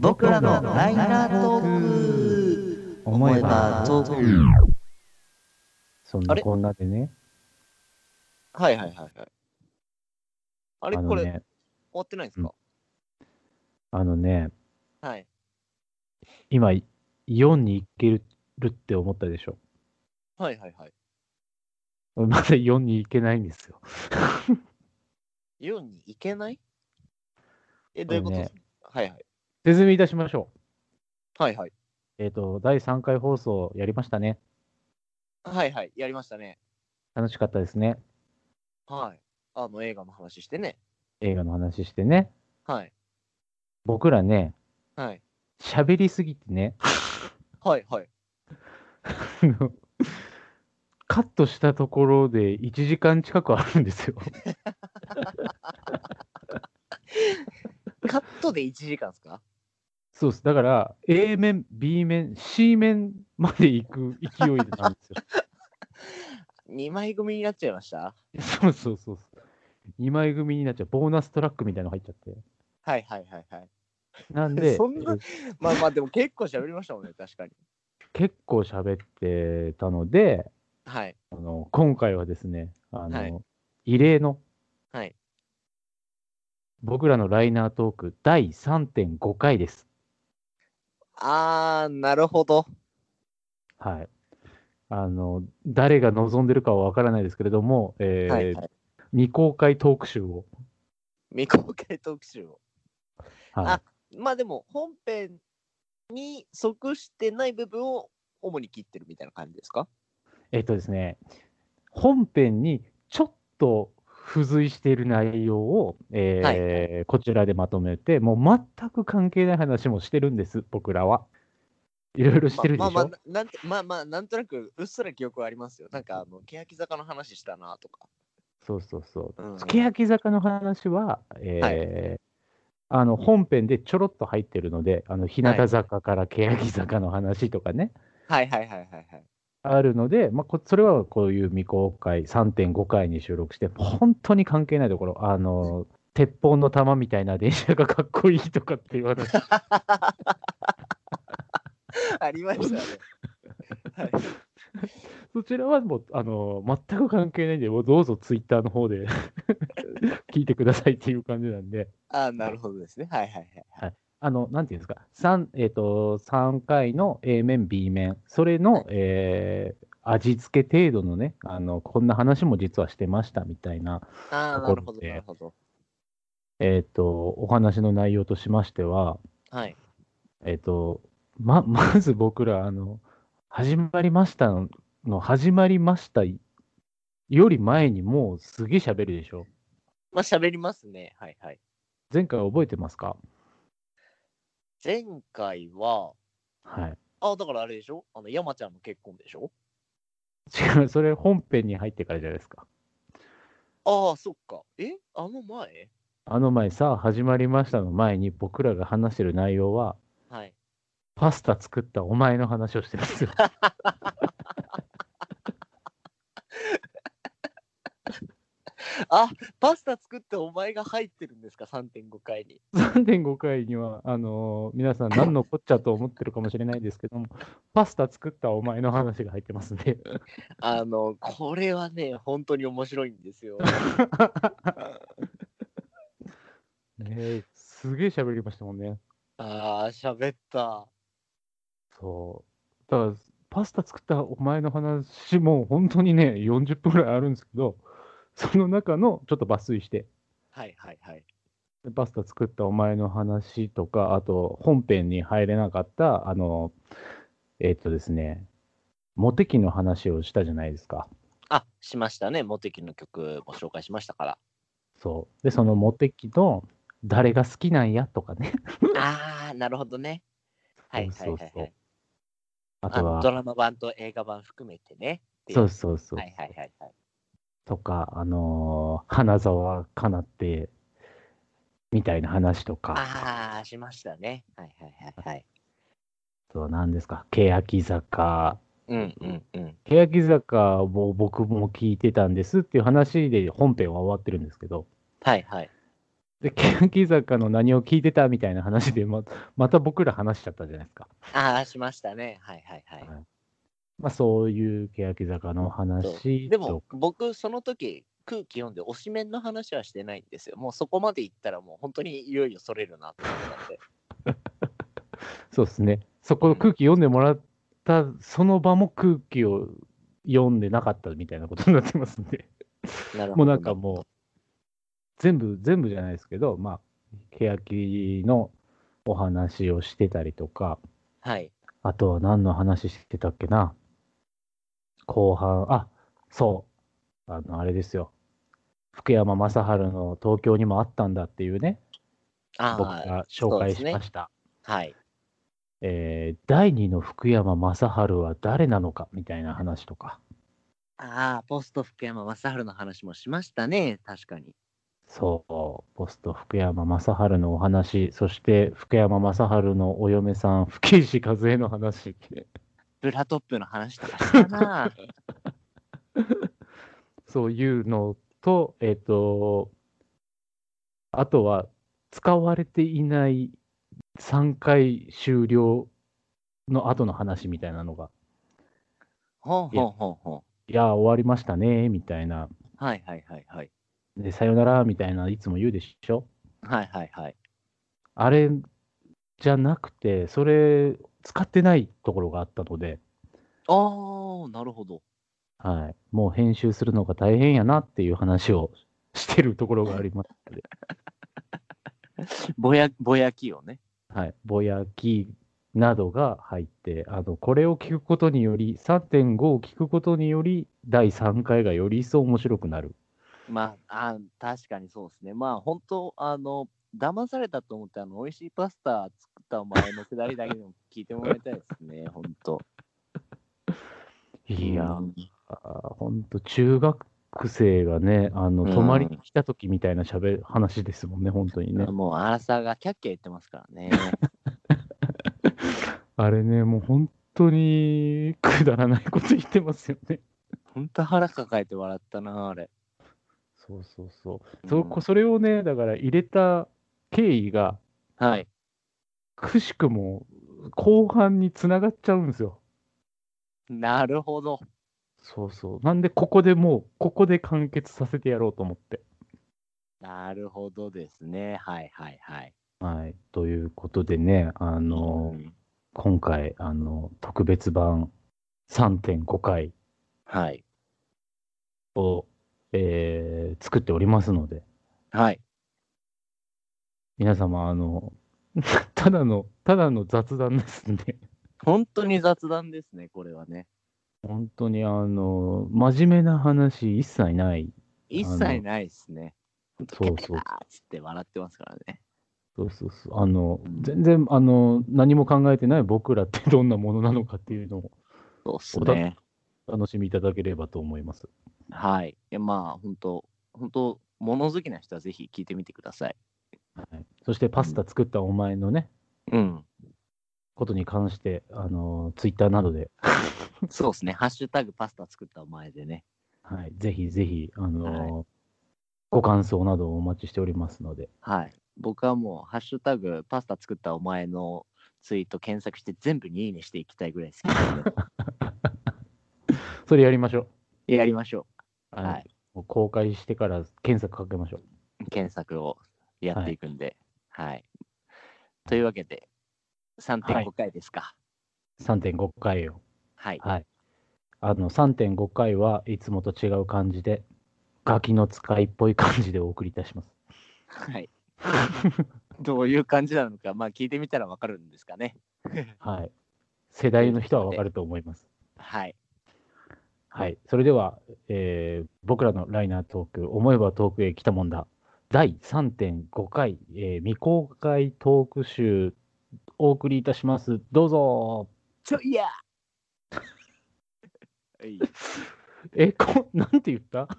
僕らのライナートーク思えばトークそんなこんなでね、はいはいはいはい。あれ、これ、終わってないんですか、あのね、はい。今、4に行けるって思ったでしょ？はいはいはい。まだ4に行けないんですよ。4に行けない？え、どういうこと、これねはいはい。説明いたしましょはいはい。う。えっ、と、第3回放送やりましたね。はいはい。やりましたね。楽しかったですね。はい。あの映画の話してね。映画の話してね。はい。僕らね、はい。喋りすぎてね、はいはい。あ のカットしたところで1時間近くあるんですよ。カットで1時間ですか？そうです。だから、A 面、B 面、C 面まで行く勢いなんですよ。?2 枚組になっちゃいました？そうそうそうそう。2枚組になっちゃう。ボーナストラックみたいなの入っちゃって。はいはいはいはい。なんで、そんなまあまあでも結構喋りましたもんね、確かに。結構喋ってたので、はい。あの今回はですね、あの、はい異例のはい。僕らのライナートーク第3.5回です。あー、なるほど。はい。あの、誰が望んでるかはわからないですけれども、えーはいはい。未公開トーク集を、未公開特集を。はあまあでも本編に即してない部分を主に切ってるみたいな感じですか？い。えっとですね、本編にちょっと付随している内容を、えーはいこちらでまとめて、もう全く関係ない話もしてるんです、僕らは。いろいろしてるでしょ、まあまあなんてまあまあなんとなくうっすら記憶はありますよ。なんかあの欅坂の話したなとか。そうそうそう。うんうん欅坂の話は、えーあの本編でちょろっと入ってるので、あの日向坂から欅坂の話とかね、はいはいはいはいはい。あるので、まあ、こそれはこういう未公開3.5回に収録して、本当に関係ないところ、あの鉄砲の弾みたいな電車がかっこいいとかっていう話、ありましたね。はい、そちらはもうあの全く関係ないんで、もうどうぞツイッターの方で 聞いてくださいっていう感じなんで。あーなるほどですね。はいはいはい。あの、なんていうんですか、3, えっと3回の A 面、B 面、それの、えー味付け程度のねあの、こんな話も実はしてましたみたいな、ところなるほどでなるほど。えっとお話の内容としましては、はい。えっとま まず僕らあの、始まりましたのの、始まりましたより前にもうすげえ喋るでしょ。まあ喋りますね。はいはい。前回覚えてますか？前回は、はい。あだからあれでしょ？あの山ちゃんの結婚でしょ？違う、それ本編に入ってからじゃないですか。ああ、そっか。え？あの前？あの前さ、始まりましたの前に僕らが話してる内容は、はい。パスタ作ったお前の話をしてるんですよ。あパスタ作ってお前が入ってるんですか ?3.5 回に。3.5回には、あのー皆さん何のこっちゃと思ってるかもしれないですけども、パスタ作ったお前の話が入ってますんで。あの、これはね、本当に面白いんですよ。ねえすげえ喋りましたもんね。ああ、喋った。そう。だから、パスタ作ったお前の話も本当にね、40分ぐらいあるんですけど、その中のちょっと抜粋して、はいはいはい。でパスタ作ったお前の話とか、あと本編に入れなかった、あの、えっとですね、モテ期の話をしたじゃないですか。あ、しましたね。モテキの曲も紹介しましたから。そう。で、そのモテ期の誰が好きなんやとかね。ああ、なるほどね。はいはいそうそうそうはいはい。あとはあのド、ラマ版と映画版含めてね。っていそうそうそう。はいはいはいはい。とか、あのー 花澤香菜って、みたいな話とか、ああ、しましたね。はいはいはいはい。そうなんですか、欅坂、うんうんうん。欅坂を僕も聞いてたんですっていう話で本編は終わってるんですけど、はいはい。で、欅坂の何を聞いてたみたいな話でま、また僕ら話しちゃったじゃないですか。ああ、しましたね。はいはいはい。はいまあ、そういう欅坂の話でもと僕その時空気読んで推しメンの話はしてないんですよ。もうそこまで行ったらもう本当にいよいよそれるなと思ったんで。そうですね。そこの空気読んでもらった、その場も空気を読んでなかったみたいなことになってますんで。なるほどもうなんかもう、全部、全部じゃないですけど、まあ、欅のお話をしてたりとか、はい。あとは何の話してたっけな？後半、あ、そう、あの、あれですよ。福山雅治の東京にもあったんだっていうね、あ僕が紹介しましした。た。はい。えー第二の福山雅治は誰なのか？みたいな話とか、ああ、ポスト福山雅治の話もしましたね。確かに。そう、ポスト福山雅治のお話、そして福山雅治のお嫁さん、吹石和恵の話、ブラトップの話とかしたな。そういうのと、えっ、と、あとは使われていない3回終了の後の話みたいなのが、ほうほうほうほいや、終わりましたね、みたいな、う。はいはいはいはい。で、さよなら、みたいな、いつも言うでしょ？はいはいはい。あれじゃなくて、それ使ってないところがあったので、ああ、なるほど。はい、もう編集するのが大変やなっていう話をしてるところがありますので、ぼや、ぼやきをね。はい、ぼやきなどが入って、あのこれを聞くことにより、3.5を聞くことにより、第3回がより一層面白くなる。まあ、あ確かにそうですね。まあ、本当あの、騙されたと思って、あの、美味しいパスタ作ったお前のくだりだけでも聞いてもらいたいですね、本当いやうんー、ほんと中学生がね、あのうん泊まりに来た時みたいなしゃべ話ですもんね、本当にね。もう、アラサーがキャッキャ言ってますからね。あれね、もう本当にくだらないこと言ってますよね。本当腹抱えて笑ったな、あれ。そうそうそう。うんそこそれをね、だから入れた経緯が、はい。くしくも後半につながっちゃうんですよ。なるほど。そうそう。なんで、ここでもう、ここで完結させてやろうと思って。なるほどですね。はいはいはい。はい。ということでね、あの、うん今回、あの、特別版3.5回はい。を、えー作っておりますので、はい。皆様、あの、ただの、ただの雑談ですんで、本当に雑談ですね、これはね。本当に、あの、真面目な話一切ない。一切ないですね。そうそうあーっつって笑ってますからね。そうそうそう。あのう、ん全然、あの、何も考えてない僕らってどんなものなのかっていうのをそうっすね。お楽しみいただければと思います。はい。いやまあ、本当本当物好きな人はぜひ聞いてみてください。はい、そして、パスタ作ったお前のね、うん。ことに関して、あの、ツイッターなどで、そうですね。ハッシュタグパスタ作ったお前でね。はい、ぜひぜひ、あの、ご感想などをお待ちしておりますので、はい。僕はもう、ハッシュタグパスタ作ったお前のツイート検索して全部にいいねしていきたいぐらい好きなので、それやりましょやりましょう。う。はい。公開してから検索かけましょう。検索をやっていくんで。はい。というわけで、3.5回ですか。3.5回を。はい。はい。あの、3.5回はいつもと違う感じで、ガキの使いっぽい感じでお送りいたします。はい。どういう感じなのか、まあ聞いてみたらわかるんですかね。はい。世代の人はわかると思います。はい。はい。それでは、えー僕らのライナートーク、思えばトークへ来たもんだ。第3.5回、えー未公開トーク集、お送りいたします。どうぞ。ちょいや はいえ、こ、なんて言った？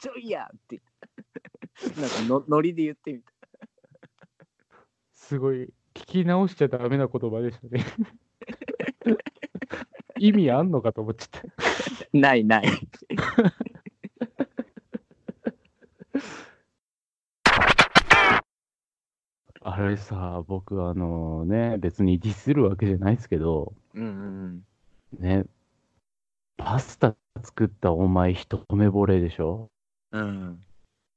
ちょいやって。なんかのノリで言ってみた。すごい、聞き直しちゃダメな言葉でしたね。意味あんのかと思っちゃった。ないない。あれさ、僕、あのね、別にディスるわけじゃないですけど、うんうんね、パスタ作ったお前、一目惚れでしょ？うん。うん。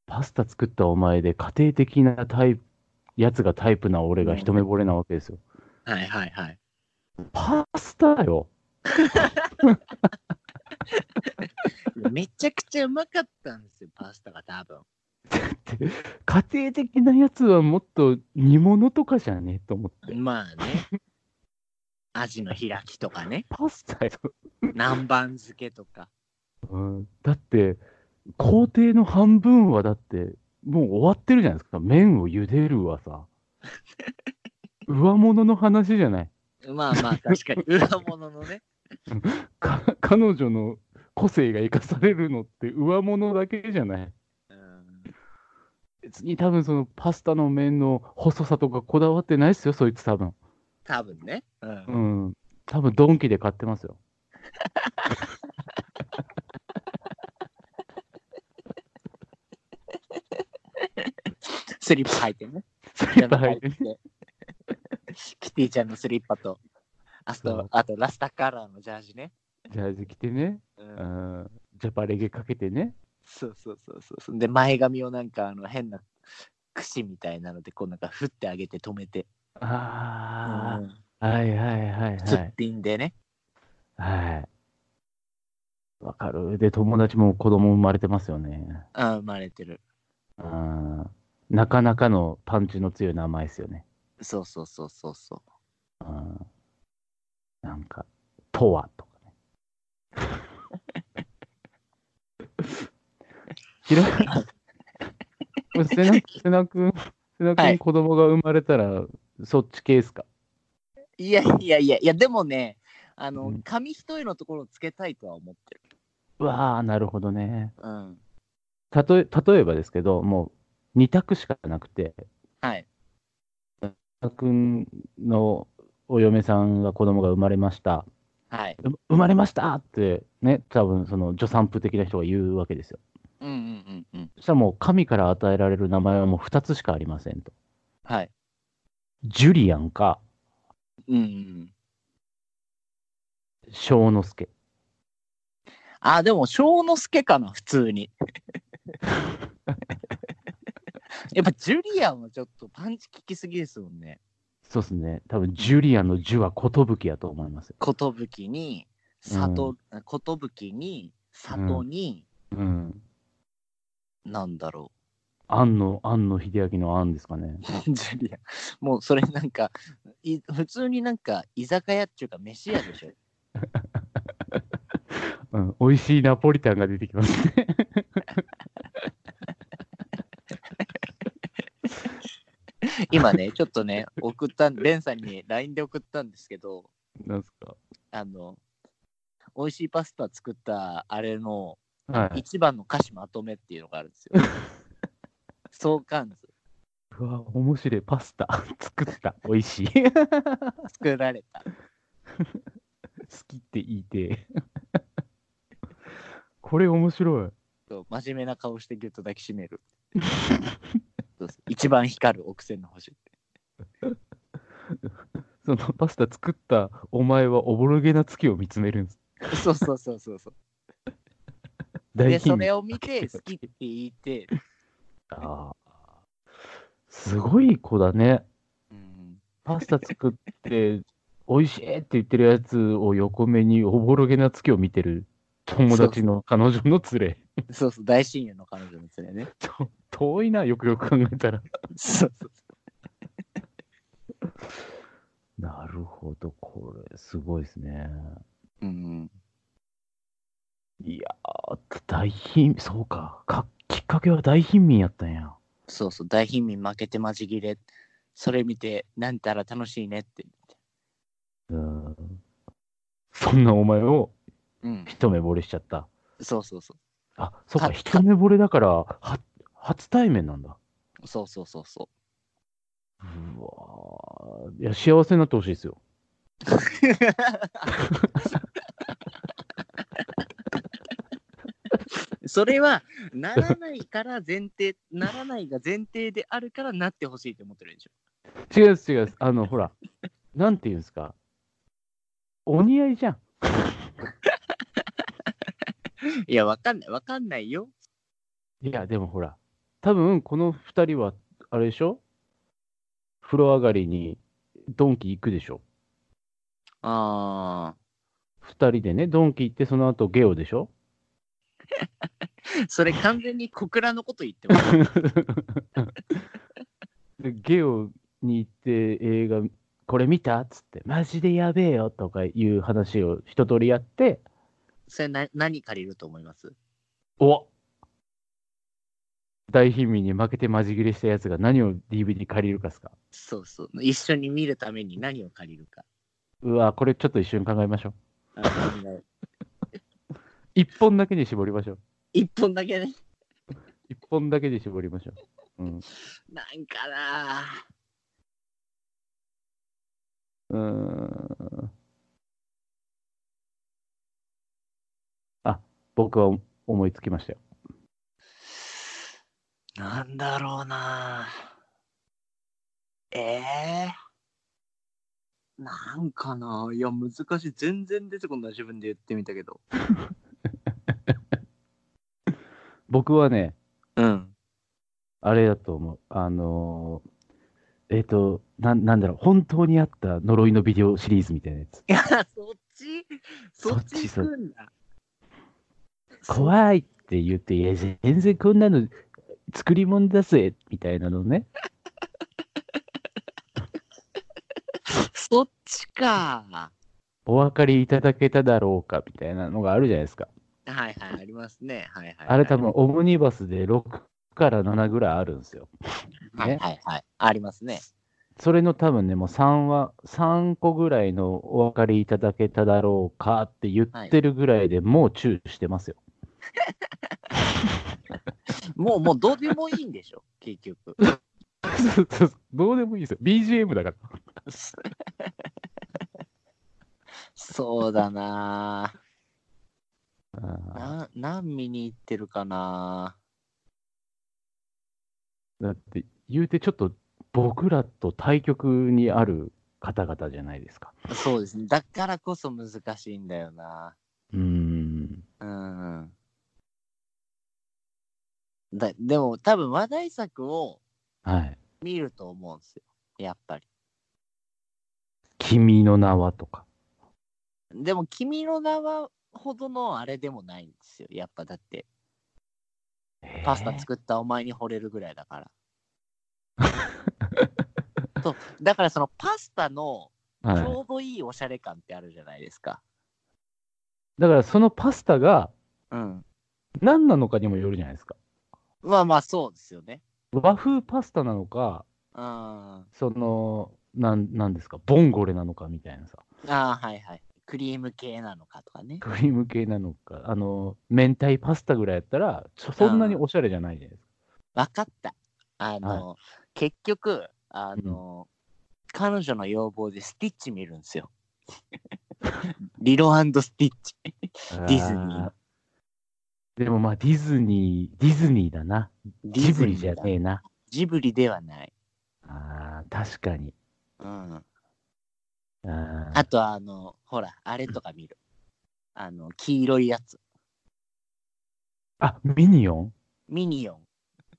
パスタ作ったお前で家庭的なタイプ、やつがタイプな俺が一目惚れなわけですよ。はいはいはい。パスタよ。めちゃくちゃうまかったんですよ、パスタが多分。家庭的なやつはもっと煮物とかじゃねと思って。まあね。アジの開きとかね。パスタよ。南蛮漬けとか。うん、だって、工程の半分はだって、もう終わってるじゃないですか。麺を茹でるはさ。上物の話じゃない。まあまあ確かに裏物のね。か 彼女の個性が生かされるのって上物だけじゃない。うん別に多分そのパスタの麺の細さとかこだわってないっすよ、そいつ多分。多分ね。うんうん。多分ドンキで買ってますよ。スリッパ履いてね。スリッパ履いてね。て。キティちゃんのスリッパと、あと、あとラスタカラーのジャージね。ジャージ着てね。う、うんん。ジャパレゲかけてね。そうそうそうそう。で、前髪をなんかあの変な櫛みたいなので、こうなんか振ってあげて止めて。あうんあ、はいはいはいすっはい。ぴんでね。はい。わかる。で、友達も子供生まれてますよね。あ生まれてる。うん。なかなかのパンチの強い名前ですよね。そうそうそうそうそう。うん。なんか、とはとかね。ひらこれ瀬名瀬名君、瀬名はい君子供が生まれたら、そっち系ですか？いやいやいやいや、でもね、あの、うん紙一重のところをつけたいとは思ってる。うわあ、なるほどね。うん。たとえ例えばですけど、もう2択しかなくて、はい。瀬名君のお嫁さんが子供が生まれました。はい。う生まれましたってね、多分その助産婦的な人が言うわけですよ。うんうんうんうん。そしたらもう神から与えられる名前はもう2つしかありませんと。はい。ジュリアンか、うんうんうん。小之助。あ、でも、小之助かな、普通に。やっぱ、ジュリアンはちょっとパンチ効きすぎですもんね。そうですね。多分ジュリアンのジュは寿やと思います。寿に、里、寿に、里に、うん。なんだろ庵野、庵野秀明の庵ですかね。う。ジュリアン。もう、それなんか、い普通になんか、居酒屋っていうか、飯屋でしょ。うん。美味しいナポリタンが出てきますね。今ね、ちょっとね、送った、レンさんに LINE で送ったんですけど、なんすかあの、美味しいパスタ作ったあれのはい。一番の歌詞まとめっていうのがあるんですよ。相関図うわ、面白い。パスタ。作った。美味しい。好作られた。きって言いてえ。これ面白い。真面目な顔してギュッと抱きしめる。一番光る奥線の星。そのパスタ作ったお前はおぼろげな月を見つめるんです。そうそうそうそうそう。大で、そ貧れを見て好きって言って、ああ。すごい子だね。うん、パスタ作って、美味しいって言ってるやつを横目におぼろげな月を見てる友達の彼女の連れ。そうそう、大親友の彼女の連れね。遠いな、よくよく考えたら。そうそう なるほど、これ、すごいですね。うん、いやー、大貧、そうかか。きっかけは大貧民やったんや。そうそう、大貧民負けてまじ切れ。それ見て、なんたら楽しいねってうん。そんなお前を。一目惚れしちゃった。うん、そうそうそあ、そうか、か一目惚れだから、は、初対面なんだ。う。そうそうそうそう。うわーいや、幸せになってほしいですよ。それはならないから前提ならないが前提であるからなってほしいと思ってるでしょ？違う違う。あの、ほら、なんていうんですか？お似合いじゃん。いや、わかんない、わかんないよ。いや、でもほら、多分この二人は、あれでしょ？風呂上がりにドンキ行くでしょ？あ二人でね、ドンキ行って、その後ゲオでしょ？ー。それ完全に小倉のこと言ってます。でゲオに行って映画、これ見た？っつって、マジでやべえよとかいう話を一通りやって、それな何借りると思います？お大貧民に負けてマジ切れしたやつが何を DVD 借りるかっすか？そうそう。一緒に見るために何を借りるか。うわ、これちょっと一緒に考えましょう。一本だけに絞りましょう。一本だけね。一本だけに絞りましょう。うん。なんかなうーん。あ、僕は思いつきましたよ。なんだろうなええなんかないや、難しい。全然出てこない。自分で言ってみたけど。僕はね、うん。あれだと思う。あのー、えっ、となん、なんだろう、本当にあった呪いのビデオシリーズみたいなやつ。いや、そっち？そっちそっち行くんだ。怖いって言って、いや、全然こんなの作り物だぜ、みたいなのね。そっちか。お分かりいただけただろうか、みたいなのがあるじゃないですか。はいはい、ありますね。はいはい、はい。あれ多分、オムニバスで6から7ぐらいあるんですよ。はいはいはい。ありますね。それの多分ね、もう3は、3個ぐらいのお分かりいただけただろうかって言ってるぐらいでもうチューしてますよ。もう、もうどうでもいいんでしょ、結局。どうでもいいですよ。BGM だから。そうだなあーな何見に行ってるかな？だって、言うてちょっと僕らと対極にある方々じゃないですか。そうですね。だからこそ難しいんだよな。うーん。うん。だでも多分話題作をはい。見ると思うんですよ。やっぱり。君の名はとか。でも君の名はほどのあれでもないんですよ。やっぱだってパスタ作ったお前に惚れるぐらいだから。そうだからそのパスタの。ちょうどいいおしゃれ感ってあるじゃないですか。だからそのパスタがうん。何なのかにもよるじゃないですか。まあまあそうですよね。和風パスタなのか、うん。あその、なんなんですか、ボンゴレなのかみたいなさ、あ、はいはい。クリーム系なのかとかね。クリーム系なのか、あの、明太パスタぐらいやったら、そんなにおしゃれじゃないじゃないですか。わかった。あの、結局、あの、彼女の要望でスティッチ見るんですよ。リロスティッチ。ディズニーでもまあディズニー、ディズニーだな。ジブリじゃねえな。ジブリではない。ああ、確かに。うん。あとあの、ほら、あれとか見る。あの、黄色いやつ。あ、ミニオン？ミニオン。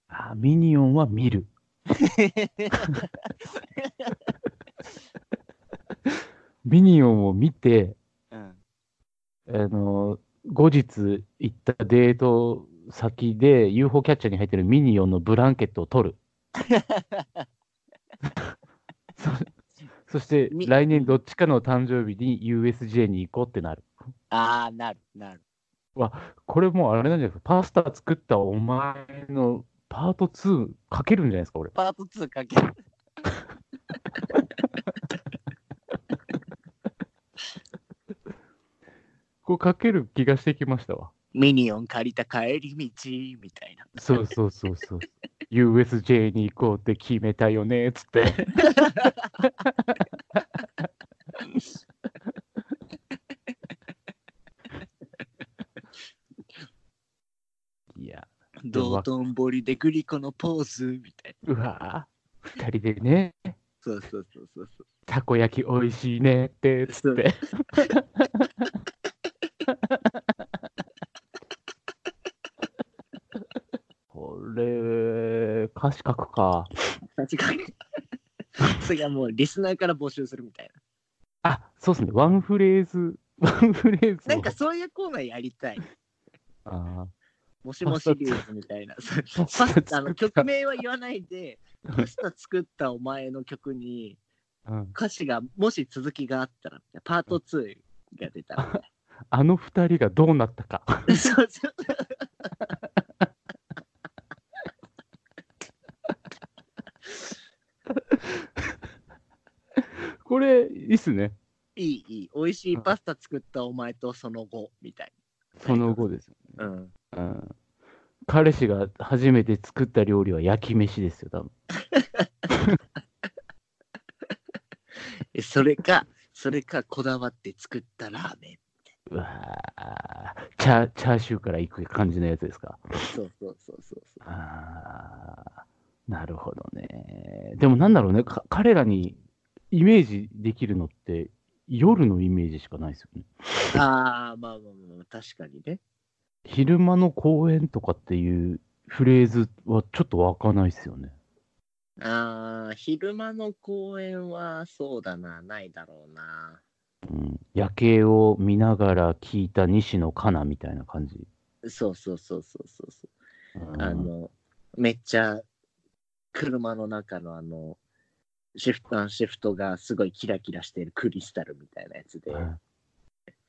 あミニオンは見る。ミニオンを見て、うん。あの、後日行ったデート先で UFO キャッチャーに入ってるミニオンのブランケットを取る。そそしてみ来年どっちかの誕生日に USJ に行こうってなる。ああ、なる、なる。これもうあれなんじゃないですか。パスタ作ったお前のパート2かけるんじゃないですか、俺。パート2かける。こうかける気がしてきましたわ。ミニオン借りた帰り道みたいな。そうそうそうそう。USJ に行こうって決めたよねっつって。いや、道頓堀でグリコのポーズみたいな。うわぁ、二人でね、そうそうそうそうそう。たこ焼き美味しいねってつって。これ、歌詞書くか。確かに。それはもうリスナーから募集するみたいあ、そうですね。ワンフレーズ、ワンフレーズを。な。なんかそういうコーナーやりたい。あもしもシリーズみたいな。パスタの曲名は言わないで、パスタ作ったお前の曲に歌詞がもし続きがあったら、パート2が出たら。あの二人がどうなったか。そうそうこれ、いいっすね。いい、いい。美味しいパスタ作ったお前とその後みたいその後ですよね。な。うん。うん。彼氏が初めて作った料理は焼き飯ですよ、多分。えそれか、それかこだわって作ったラーメン。うわーチャーチャーシューからいく感じのやつですか？そうそうそうそうそう。あーなるほどね。でもなんだろうね、か彼らにイメージできるのって、夜のイメージしかないですよね。ああ、まあまあまあ、確かにね。昼間の公園とかっていうフレーズはちょっと湧かないですよね。ああ、昼間の公園はそうだな、ないだろうな。うん、夜景を見ながら聞いた西野カナみたいな感じ。そうそうそうそうそうそう。うんあの、めっちゃ車の中のあの、シフトアンシフトがすごいキラキラしてるクリスタルみたいなやつで、うん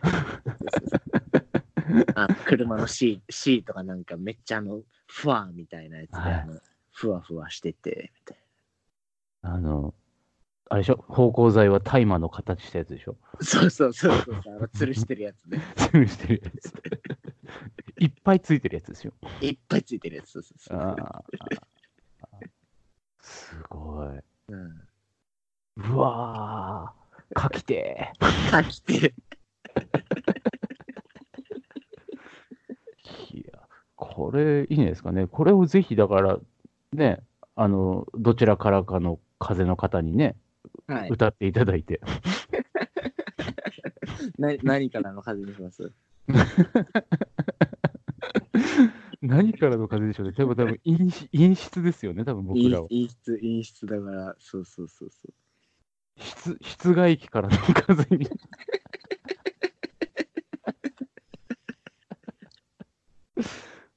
あ車のシーシートがなんかめっちゃあの、フワーみたいなやつで、はいあのふわふわしてて、みたいあの、あれでしょ？芳香剤は大麻の形したやつでしょ？な。そうそうそうそうあの吊るしてるやつね。吊るしてるやつ。いっぱいついてるやつですよ。いっぱいついてるやつ。そうそうそう。あーすごい。うん。うわー、かきて書きて。ー。いや、これいいんですかね。これをぜひだから、ね、あの、どちらからかの風の方にね、はい。歌っていただいて。な何からの風にします？何からの風でしょうね。多分、多分陰し陰湿ですよね、多分僕らは。陰湿、陰湿だから、そうそうそうそう。室室外機からの風に。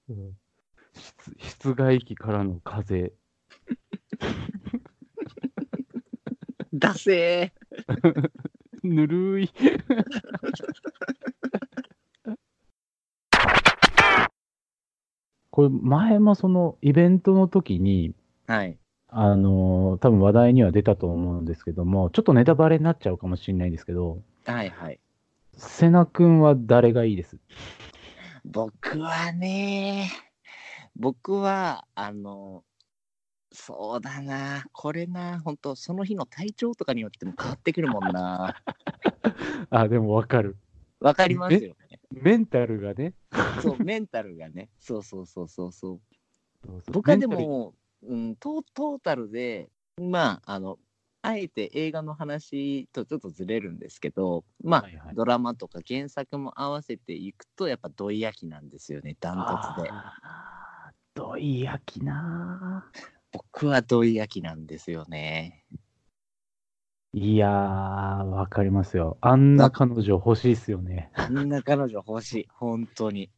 うん室室外機からの風。ダセぬるい。これ前もそのイベントの時に、ー。はい。あのー多分話題には出たと思うんですけども、ちょっとネタバレになっちゃうかもしれないんですけど、はいはい。瀬名君は誰がいいです？僕はね、僕は、あの、そうだな、これな、本当その日の体調とかによっても変わってくるもんな。あ、でもわかる。わかりますよね。メンタルがね。そう、メンタルがね。そうそうそうそうそう。そうそう僕はでメンタルも、うん、トートータルで、まあ、あの、あえて映画の話とちょっとずれるんですけど、まあ、はいはいドラマとか原作も合わせていくと、やっぱ土井焼なんですよね、ダントツで。あーどいやきな僕は土井焼なんですよね。ーいやー、わかりますよ。あんな彼女欲しいっすよね。あんな彼女欲しい、本当に。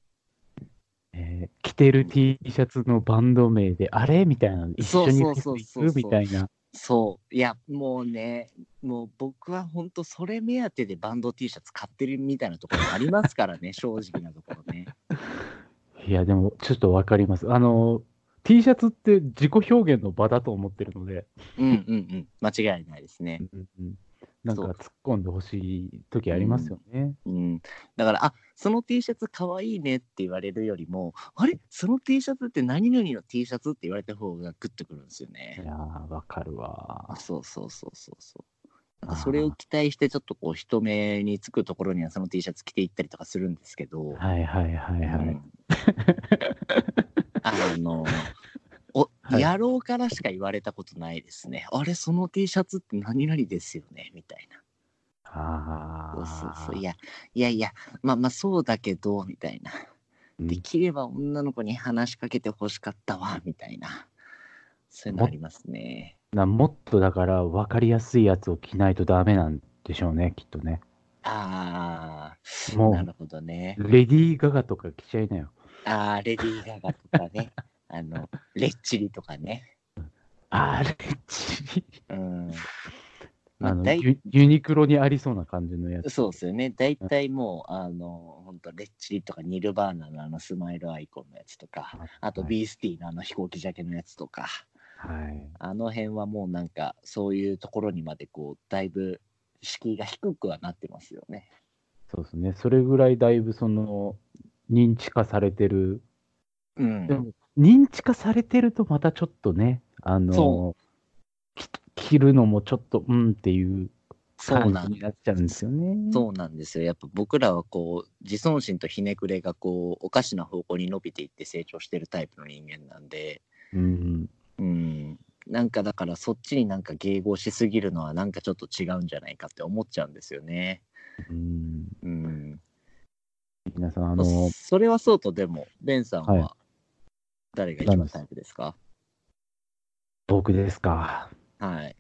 えー着てる T シャツのバンド名で、あれ？みたいな。一緒にそうみたいな。そう。いや、もうね、もう僕は本当それ目当てでバンド T シャツ買ってるみたいなところありますからね、正直なところね。いや、でも、ちょっとわかります。あの、T シャツって自己表現の場だと思ってるので、うんうんうん。間違いないですね。うんうんなんか突っ込んでほしい時ありますよね。うん。だから、あその T シャツかわいいねって言われるよりも、あれ？その T シャツって何々の T シャツって言われた方がグッとくるんですよいね。やー、わかるわ。そうそうそうそうそう。なんかそれを期待して、ちょっとこう、人目につくところにはその T シャツ着ていったりとかするんですけど、はいはいはいはい。うんあの、お、はい野郎からしか言われたことないですね。あれ、その T シャツって何々ですよねみたいな。あそうそうそう。いや、や、いやいや、まあまあそうだけど、みたいな。うんできれば女の子に話しかけてほしかったわ、みたいな。そういうのありますね。なもっとだから分かりやすいやつを着ないとダメなんでしょうね、きっとね。ああ、もなるほどね。う、レディー・ガガとか着ちゃいなよ。ああ、レディー・ガガとかね。あの、レッチリとかね。あれ、ちうん。まあのユユニクロにありそうな感じのやつ。そうですよね。大体もう、あの、本当レッチリとかニルバーナのあのスマイルアイコンのやつとか、あとはいビースティのあの飛行機ジャケのやつとか、はい。あの辺はもうなんか、そういうところにまでこう、だいぶ敷居が低くはなってますよね。そうですね。それぐらいだいぶその、認知化されてる。うんで。も、認知化されてるとまたちょっとね、あのそ、き着るのもちょっと、うんっていう感そうなんじになっちゃうんですよね。そうなんですよ。やっぱ僕らはこう、自尊心とひねくれがこう、おかしな方向に伸びていって成長してるタイプの人間なんで、うん。うん。なんかだからそっちになんか迎合しすぎるのはなんかちょっと違うんじゃないかって思っちゃうんですよね。うん。うん。皆さん、あの、それはそうとでも、ベンさんは？いは誰が一番タイプですか？僕ですか？はい。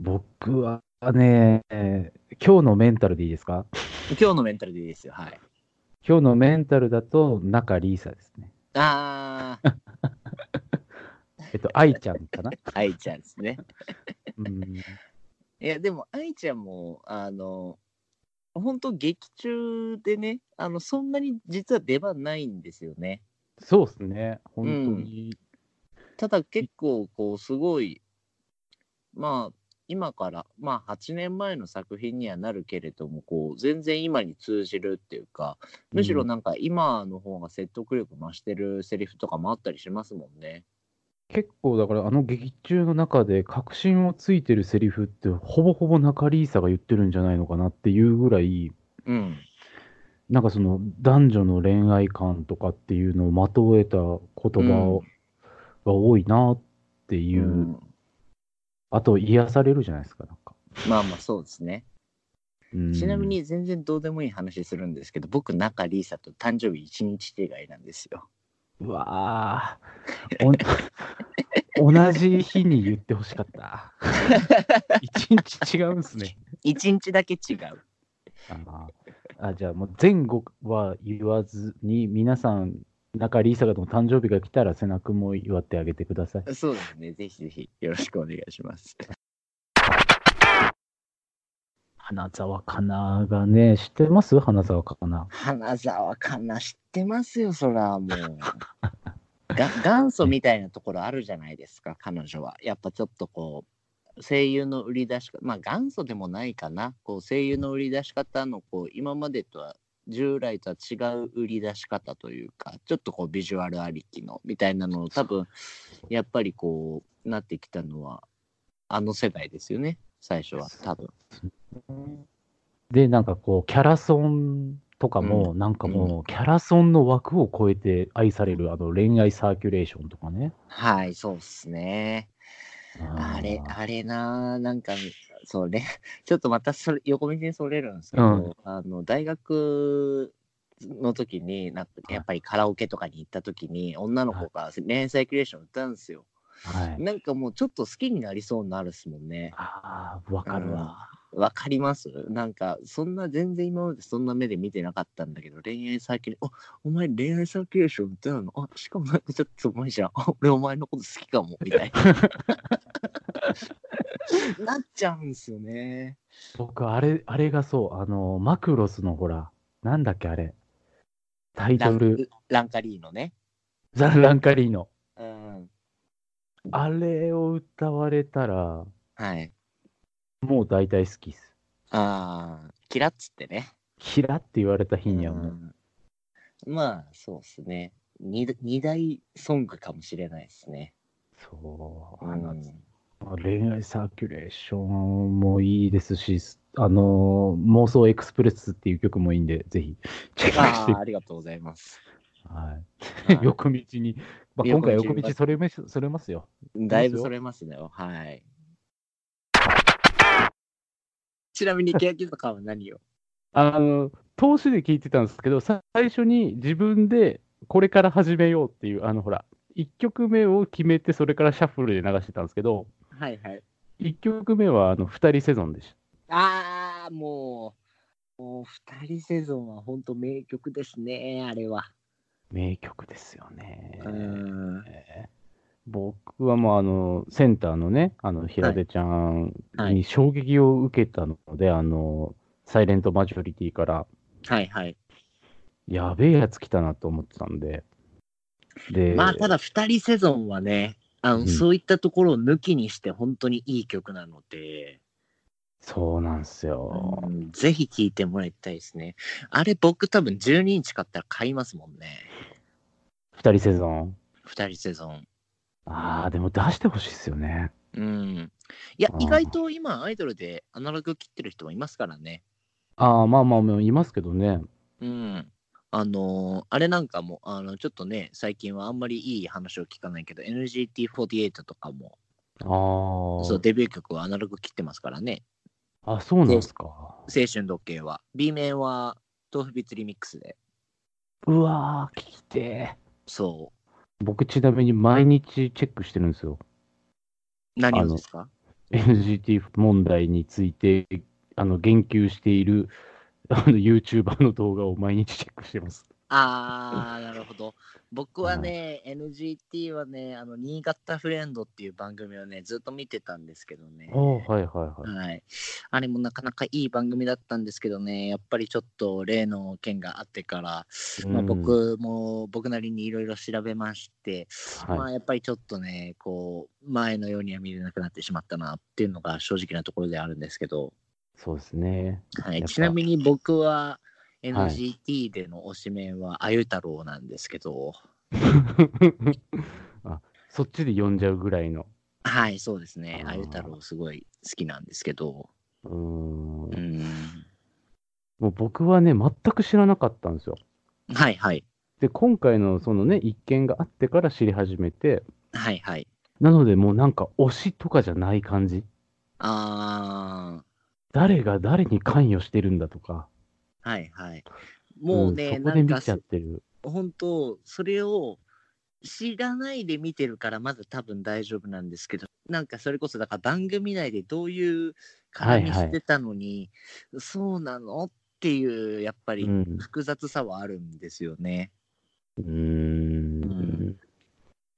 僕はね、今日のメンタルでいいですか？今日のメンタルでいいですよ。はい。今日のメンタルだと、中リーサですね。あー、えっと、愛ちゃんかな？愛ちゃんですね。うん、いや、でも愛ちゃんも、あの、本当劇中でね、あの、そんなに実は出番ないんですよね。そうですね、本当に。ただ結構、こう、すごい、まあ、今から、まあ、8年前の作品にはなるけれども、こう、全然今に通じるっていうか、むしろなんか今の方が説得力増してるセリフとかもあったりしますもんね。結構だからあの劇中の中で確信をついてるセリフってほぼほぼ中リーサが言ってるんじゃないのかなっていうぐらいうん。なんかその男女の恋愛観とかっていうのをまとえた言葉をが多いなっていう、うん。あと癒されるじゃないですかなんか、まあまあそうですね。うん。ちなみに全然どうでもいい話するんですけど、僕、中リーサと誕生日1日違いなんですよ。うわー。お 同じ日に言ってほしかった。一日違うんすね。1日だけ違う。あーあじゃあもう前後は言わずに皆さん中リーサがの誕生日が来たら瀬名君も祝ってあげてくださいそうですね。ぜひぜひよろしくお願いします。花澤香菜がね知ってます？花澤香菜花澤香菜知ってますよ、そらもう。が元祖みたいなところあるじゃないですか、彼女は。やっぱちょっとこう、声優の売り出し方、まあ元祖でもないかな。こう声優の売り出し方のこう今までとは従来とは違う売り出し方というか、ちょっとこうビジュアルありきのみたいなのを多分、やっぱりこうなってきたのは、あの世代ですよね、最初は多分。でなんかこうキャラソンとかも、なんかもうキャラソンの枠を超えて愛されるあの恋愛サーキュレーションとかねはい、そうっすね。あれ、ー。あれな、なんか、そうね、ちょっとまたそれ横道にそれるんですけど、うん。あの大学の時に、なんかやっぱりカラオケとかに行った時に、女の子が恋愛サイクレーション歌うんですよ。はい。なんかもうちょっと好きになりそうになるっすもんね。ああわかるわ、わかります？なんか、そんな全然今までそんな目で見てなかったんだけど、恋愛サーキュレーション、おお前恋愛サーキュレーション歌うのあ、しかもなんかちょっと前じゃん。あ俺お前のこと好きかも、みたいな。なっちゃうんですよね。僕あれあれがそうあのマクロスのほらなんだっけあれタイラントルランカリーノね。ザ・ランカリーノうん。あれを歌われたらはい。もう大体好きっすああ、キラッツってね。キラって言われた日にはもう、うんまあ、そうですね。二二大ソングかもしれないですね。そう、あのうん、恋愛サーキュレーションもいいですし、あの、妄想エクスプレスっていう曲もいいんで、ぜひチェックしてああ、ありがとうございます。はい。はい 横道に、まあ、今回横道それめそれますよ。だいぶそれますね。はい。ちなみに、欅とかは何を？あの、投資で聞いてたんですけど、さ最初に自分でこれから始めようっていう、あの、ほら、1曲目を決めて、それからシャッフルで流してたんですけど、はいはい。1曲目はあの2人セゾンでしああ、もう、もう、二人セゾンは本当名曲ですね、あれは。た。名曲ですよね。うん。えー僕はもうあのセンターのね、あの平出ちゃんはいに衝撃を受けたので、あのサイレントマジョリティから、はいはい。やべえやつ来たなと思ってたんで、で、まあ、ただ、二人セゾンはね、あの、うんそういったところを抜きにして、本当にいい曲なので、そうなんですよ。うんぜひ聴いてもらいたいですね。あれ、僕多分12インチ買ったら買いますもんね。二人セゾン？二人セゾン。ああ、でも出してほしいですよね。うん。いや意外と今、アイドルでアナログ切ってる人もいますからね。ああ、まあまあまあ、いますけどね。うん。あのーあれなんかも、あの、ちょっとね、最近はあんまりいい話を聞かないけど、NGT48 とかも、あそう、デビュー曲はアナログ切ってますからね。あ、あ、そうなんですか。青春時計は。B 面は、豆腐ビツリミックスで。うわー、聞きてそー僕、ちなみに毎日チェックしてるんですよ。う。何をですか？NGT 問題についてあの言及しているあの YouTuber の動画を毎日チェックしてます。あー、なるほど。僕はね、NGT はね、あの、新潟フレンドっていう番組をね、ずっと見てたんですけどね。おはいはいはい。はい。あれもなかなかいい番組だったんですけどね、やっぱりちょっと例の件があってから、まあ、うん、僕も僕なりにいろいろ調べまして、まはい、あやっぱりちょっとね、こう、前のようには見れなくなってしまったなっていうのが正直なところであるんですけど、そうですね。はい、ちなみに僕ははい NGT での推しメンはあゆ太郎なんですけど、あそっちで呼んじゃうぐらいの。はい、そうですね。あーあゆ太郎すごい好きなんですけど、うーんうん。もう僕はね、全く知らなかったんですよ。はいはい。で、今回のそのね、一件があってから知り始めて、はいはい。なのでもうなんか推しとかじゃない感じ。あー。誰が誰に関与してるんだとか。はいはい。もうね、んそなんかこで見ちゃってる。本当それを知らないで見てるからまだ多分大丈夫なんですけどなんかそれこそだから番組内でどういう絡みしてたのに、そうなのっていうやっぱりうん複雑さはあるんですよね。うーん。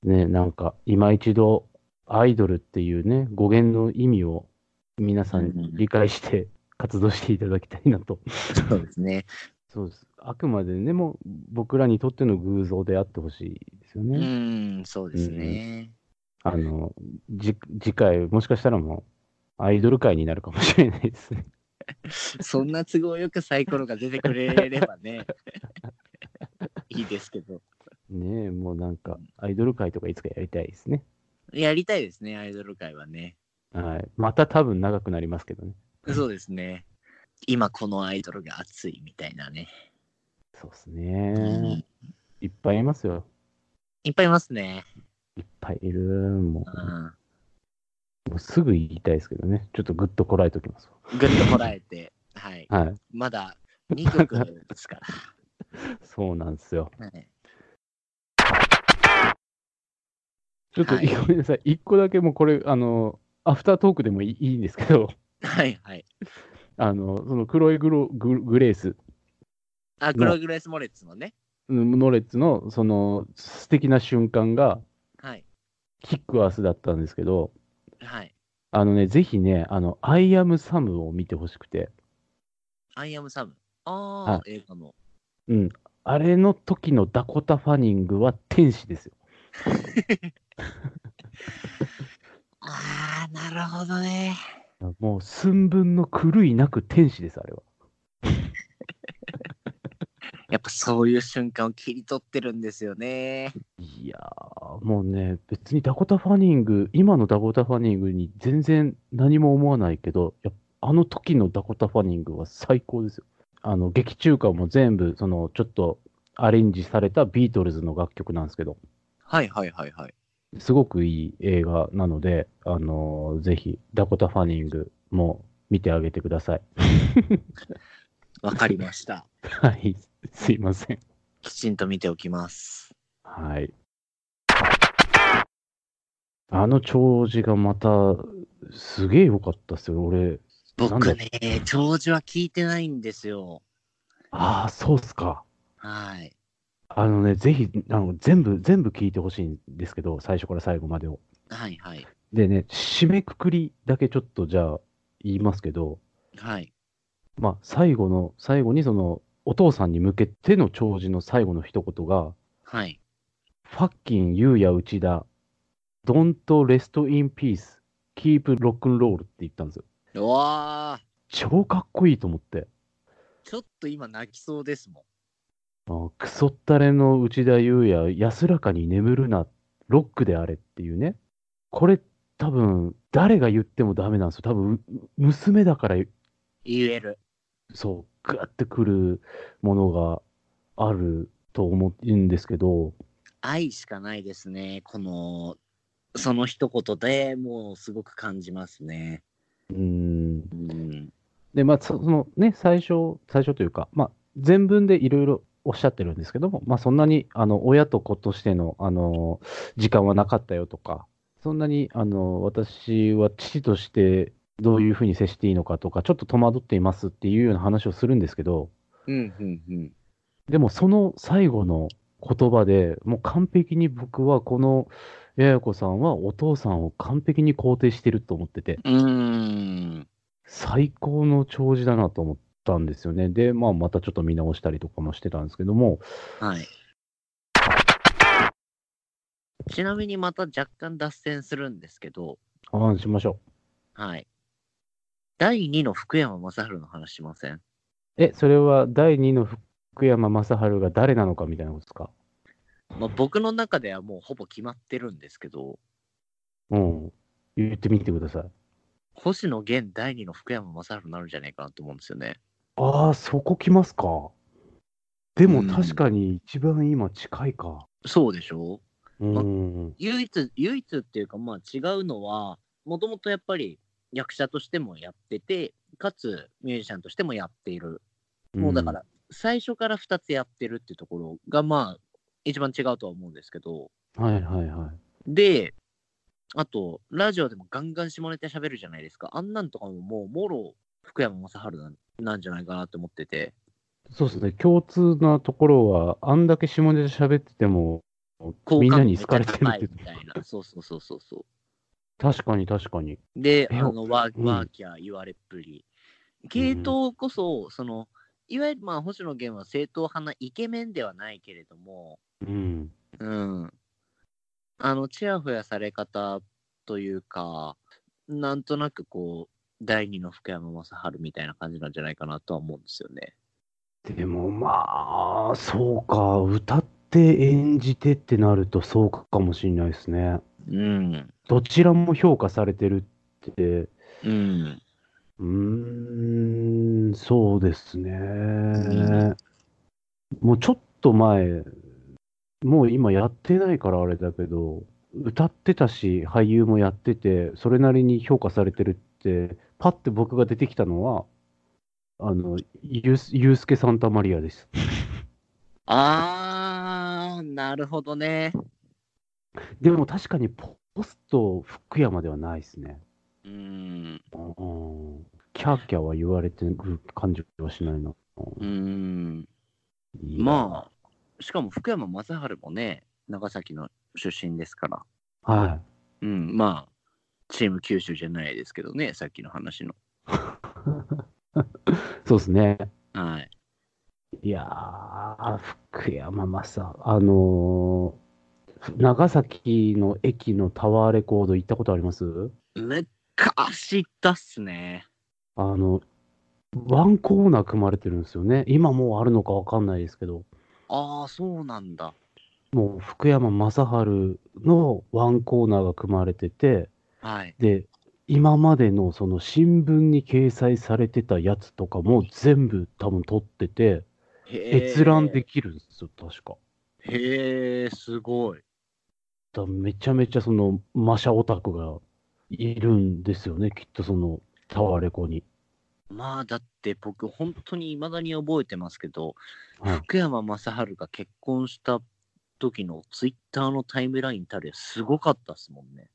ね、なんか、今一度、アイドルっていうね、語源の意味を皆さんに理解して活動していただきたいなと。そうですね。そうです。あくまでね、もう僕らにとっての偶像であってほしいですようね。ーん、そうですね。あの、じ次回、もしかしたらもう、アイドル界になるかもしれないですね。そんな都合よくサイコロが出てくれればね、いいですけど。ねえ、もうなんか、アイドル界とかいつかやりたいですね。やりたいですね、アイドル界はね。はい。また多分長くなりますけどね。そうですね。今このアイドルが熱いみたいなね。そうですうんね。いっぱいいますよ。いっぱいいますね。いっぱいいる。もうん。う、もうすぐ言いたいですけどね。ちょっとぐっとこらえときますぐっとこらえて、はい。わ。はい。まだ2曲ですか そうなんですよ。ら。はい、ちょっと、はいごめんなさい。一個だけもうこれ、あの、アフタートークでもいいんですけど、はい、はい。あの、そのクロエグログレース、あ、グログレス・モレッツのね。うんモレッツのその素敵な瞬間がはい。キック・アスだったんですけど、はい。あのね、ぜひね、あの、アイアムサムを見てほしくて、アイアム・サム。あはあ、映画の。うん。あれの時のダコタ・ファニングは天使ですよ。ああ、なるほどね。もう寸分の狂いなく天使です、あれは。やっぱそういう瞬間を切り取ってるんですよね。いやー、もうね、別にダコタ・ファニング、今のダコタ・ファニングに全然何も思わないけど、やっぱあの時のダコタ・ファニングは最高ですよ。あの、劇中歌も全部、その、ちょっと、アレンジされたビートルズの楽曲なんですけど、はいはいはいはい。すごくいい映画なので、あのーぜひ、ダコタ・ファニングも見てあげてください。わかりました。はい、すいません。きちんと見ておきます。はい。あの長寿がまた、すげえ良かったっすよ、俺。僕ね、長寿は聞いてないんですよ。ああ、そうっすか。はい。あのね、ぜひ、あの全部、全部聞いてほしいんですけど、最初から最後までを。はいはい。でね、締めくくりだけちょっとじゃあ言いますけど、はい。まあ、最後の、最後にその、お父さんに向けての長寿の最後の一言が、はい。ファッキン、ユーヤ、内田、Don't rest in peace, keep rock and roll って言ったんですよ。うわー、超かっこいいと思って。ちょっと今泣きそうですもん。あクソったれの内田裕也、安らかに眠るな、ロックであれっていうね。これ多分、誰が言ってもダメなんですよ。多分、う娘だから、言える。そう、グワってくるものがあると思うんですけど、愛しかないですね。この、その一言でもうすごく感じますね。う。うん。で、まあ、そそのね、最初、最初というか、まあ、全文でいろいろおっしゃってるんですけども、まあ、そんなに、あの、親と子としての、あの、時間はなかったよとか、そんなに、あの、私は父としてどういうふうに接していいのかとか、ちょっと戸惑っていますっていうような話をするんですけど、うん、うん、うん。でもその最後の言葉でもう完璧に僕はこのやや子さんはお父さんを完璧に肯定してると思ってて、うーん。最高の長寿だなと思ったんですよね。で、まあまたちょっと見直したりとかもしてたんですけども、はい。ちなみにまた若干脱線するんですけど、ああ、しましょはい。第2の福山雅治の話しません？う。え、それは第2の福山雅治が誰なのかみたいなことですか？まあ、僕の中ではもうほぼ決まってるんですけど、うん。言ってみてください。星野源第2の福山雅治になるんじゃないかなと思うんですよね。ああ、そこ来ますか。でもうん確かに一番今近いか。そうでしょ？うん。唯一、唯一っていうか、まあ違うのは、もともとやっぱり役者としてもやってて、かつミュージシャンとしてもやっている。もうだから、最初から2つやってるっていうところが、まあ、一番違うとは思うんですけど、うん。はいはいはい。で、あと、ラジオでもガンガン下ネタ喋るじゃないですか。あんなんとかももう、もろ福山雅治なんなんじゃないかなって思ってて。そうですね、共通なところは、あんだけ下ネタ喋ってても、みんなに好かれてるってみたいな。そうそうそうそうそう。確かに確かに。で、えあの、ワーうんワーキャー言われっぷり。系統こそ、その、いわゆるまあ星野源は正統派なイケメンではないけれども、うん。うん。あの、ちやほやされ方というか、なんとなくこう、第二の福山雅治みたいな感じなんじゃないかなとは思うんですよね。でもまあ、そうか、歌って演じてってなるとそうかもしれないですね。うん。どちらも評価されてるって、うん。うーん、そうですね。んもうちょっと前、もう今やってないからあれだけど、歌ってたし、俳優もやってて、それなりに評価されてるって、パッて僕が出てきたのは、あの、ゆゆうすけサンタマリアです。あー、なるほどね。でも確かにポポスト福山ではないですね。うん。うんキャーキャーは言われてる感じはしないな。うん。まあ、しかも福山雅治もね、長崎の出身ですから。はうん、まあ、チーム九州じゃないですけどね、さっきの話の。い。そうですね。はい。いやー、福山雅治、あのー長崎の駅のタワーレコード行ったことあります？昔行ったっすね。あの、ワンコーナー組まれてるんですよね。今もうあるのかわかんないですけど、ああ、そうなんだ。もう福山雅治のワンコーナーが組まれてて、はい。で、今までのその新聞に掲載されてたやつとかも全部多分撮ってて、閲覧できるんですよ、確か。へえ、すごい。だめちゃめちゃその、マシャオタクがいるんですよね、きっとその、タワレコに。まあ、だって僕、本当に未だに覚えてますけど、はい福山雅治が結婚した時のツイッターのタイムラインたるやすごかったっすもんね。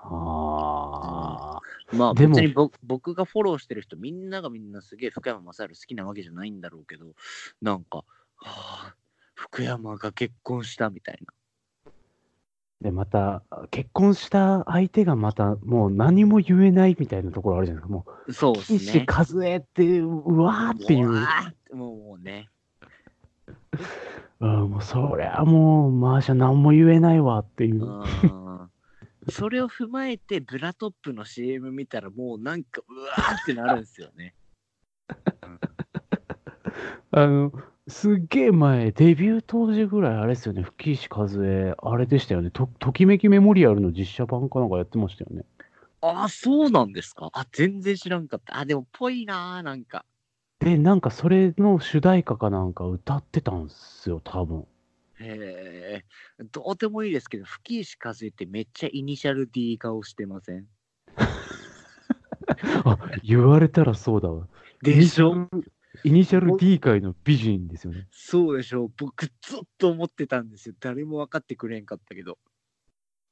あまあでも別に僕僕がフォローしてる人みんながみんなすげえ福山雅治好きなわけじゃないんだろうけどなんか、はあ、福山が結婚したみたいな。ーで、また、結婚した相手がまた、もう何も言えないみたいなところあるじゃないですか。もそうう、ですね。岸和江って、うわーっていうう。わーもうもうね。うん、もうそりゃもう、マーシャ何も言えないわっていう。うんそれを踏まえてブラトップの CM 見たらもうなんかうわーってなるんですよね。あの、すっげえ前、デビュー当時ぐらい、あれですよね、吹石和恵、あれでしたよね、とときめきメモリアルの実写版かなんかやってましたよね。ああ、そうなんですかあ、全然知らんかった。あ、でもぽいなーなんか。で、なんかそれの主題歌かなんか歌ってたんですよ、多分。へえ、どうでもいいですけど、吹石和恵ってめっちゃイニシャル D 顔してません？あ、言われたらそうだわ。でしょ？イニシャル D 界の美人ですよね。そうでしょ僕ずっと思ってたんですよ。誰も分かってくれんかったけど。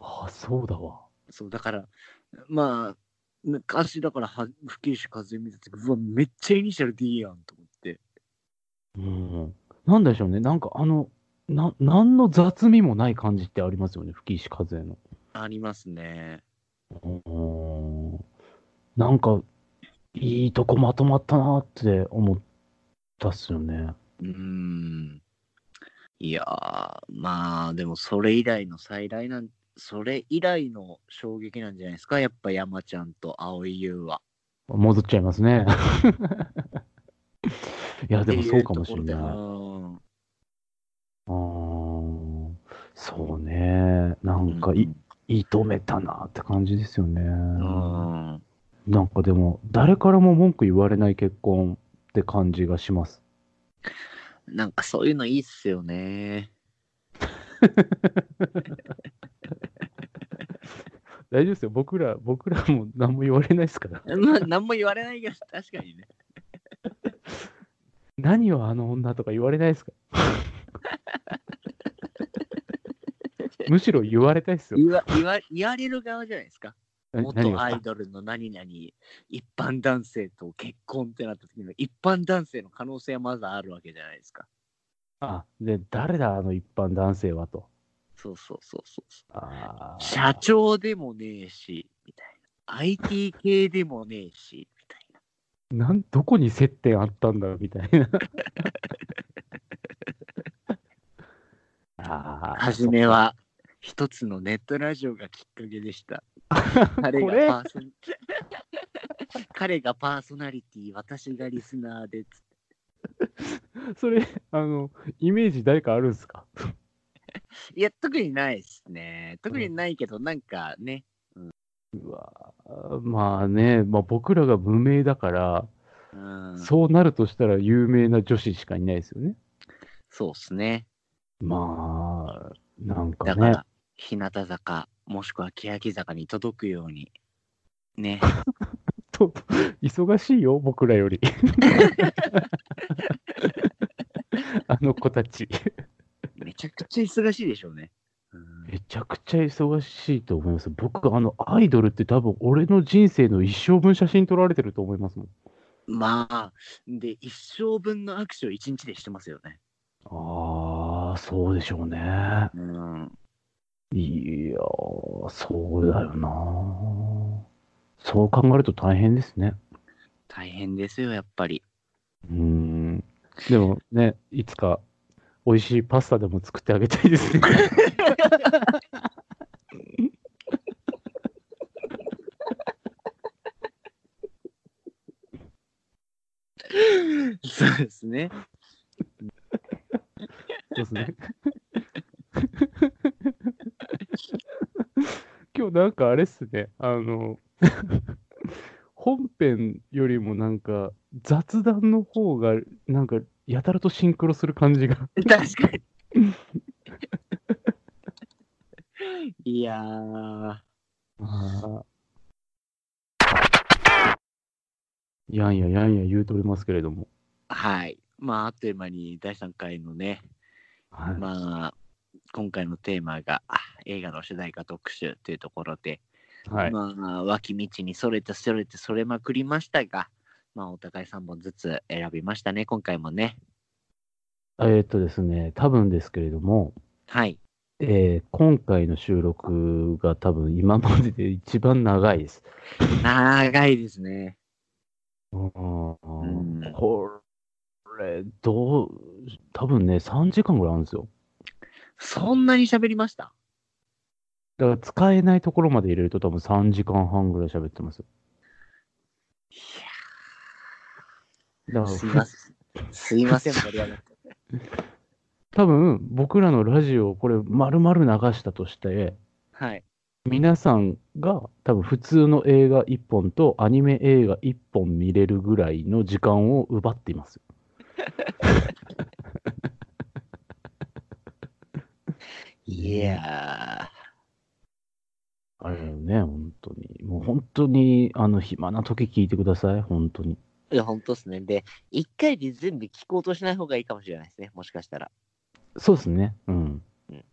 あ、そうだわ。そう、だから、まあ、昔だからは吹石和恵見た時うわ、めっちゃイニシャル D やんと思って。うん。なんでしょうね、なんかあの、な、なんの雑味もない感じってありますよね、吹石和恵の。ありますね。うんなんか、いいとこまとまったなって思ったっすよね。うーん。いやー、まあ、でもそれ以来の再来なん、それ以来の衝撃なんじゃないですか、やっぱ山ちゃんと蒼井優は。戻っちゃいますね。いや、でもそうかもしれない。い。あーそうね。なんかい、射止めたなって感じですよね。うん。うんなんかでも、誰からも文句言われない結婚って感じがします。なんかそういうのいいっすよね。大丈夫ですよ。僕ら、僕らも何も言われないですから。まあ、何も言われないけど、確かにね。何よ、あの女とか言われないですか？ら。むしろ言われたいですよ。言わ言わ言われる側じゃないですか。元がアイドルの何々、一般男性と結婚ってなった時の一般男性の可能性はまだあるわけじゃないですか。あ、で、誰だ、あの一般男性はと。そうそうそうそうそう。あー社長でもねえし、みたいな。IT 系でもねえし、みたいな。なんどこに接点あったんだみたいな。ああ。はじめは一つのネットラジオがきっかけでした。彼がパーソ彼がパーソナリティ、私がリスナーでつ。それ、あの、イメージ誰かあるんですかいや、特にないですね。特にないけど、なんかね、うわまあね、まあ、僕らが無名だから、うん、そうなるとしたら有名な女子しかいないですよね。そうっすね。まあ、なんかね。だから、日向坂、もしくは欅坂に届くように、ね。と忙しいよ、僕らより。あの子たち。めちゃくちゃ忙しいでしょうね。うんめちゃくちゃ忙しいと思います。僕、あの、アイドルって多分、俺の人生の一生分写真撮られてると思いますもん。まあ、で、一生分の握手を一日でしてますよね。ああ、そうでしょうね。うん。いやー、そうだよな。そう考えると大変ですね。大変ですよ、やっぱり。うーん。でもね、いつか美味しいパスタでも作ってあげたいですね。そうですね。そうですね。今日なんかあれっすね、あの、本編よりもなんか雑談の方がなんかやたらとシンクロする感じが。確かに。いやー、やんややんや言うとりますけれども。はい。まあ、あっという間に第3回のね、はい。まあ、今回のテーマがあ映画の主題歌特集というところで、はい。まあ、脇道にそれてそれてそれまくりましたが、まあ、お互い3本ずつ選びましたね、今回もね。えーっとですね、多分ですけれども、はい。えー今回の収録が多分今までで一番長いです。長いですね。うんんこれ、どう、多分ね、3時間ぐらいあるんですよ。そんなに喋りました？だから使えないところまで入れると多分3時間半ぐらい喋ってますよ。いだかや、すいらません。すいません、盛り上がって。多分僕らのラジオをこれ丸々流したとして、はい。皆さんが多分普通の映画1本とアニメ映画1本見れるぐらいの時間を奪っています。いやあれだよね、本当に。もう本当に、あの、暇な時聞いてください、本当に。ー。いや、ほんとっすね。で、一回で全部聞こうとしない方がいいかもしれないですね。もしかしたら。そうですね。うんうん。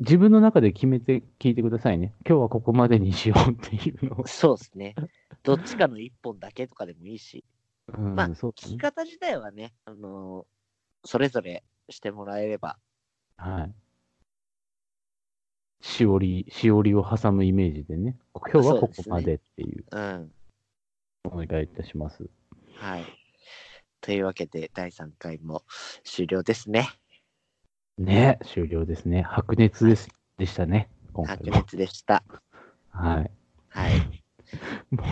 自分の中で決めて聞いてくださいね。今日はここまでにしようっていうのを。そうですね。どっちかの一本だけとかでもいいし、うん、まあ。聞き方自体はね、あのーそれぞれしてもらえれば。はい。しおり、しおりを挟むイメージでね。今日はここまでっていう、うん。お願いいたします。はい。というわけで、第3回も終了ですね。ね、終了ですね。白熱ですでしたね。白熱でした。はい。はい。もう、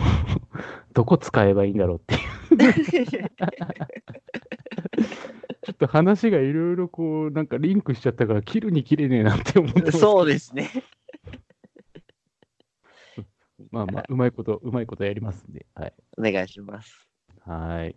どこ使えばいいんだろうっていう。ちょっと話がいろいろこう、なんかリンクしちゃったから、切るに切れねえなって思ってます。そうですね。まあまあ、うまいこと、うまいことやりますんで。はい。お願いします。はい。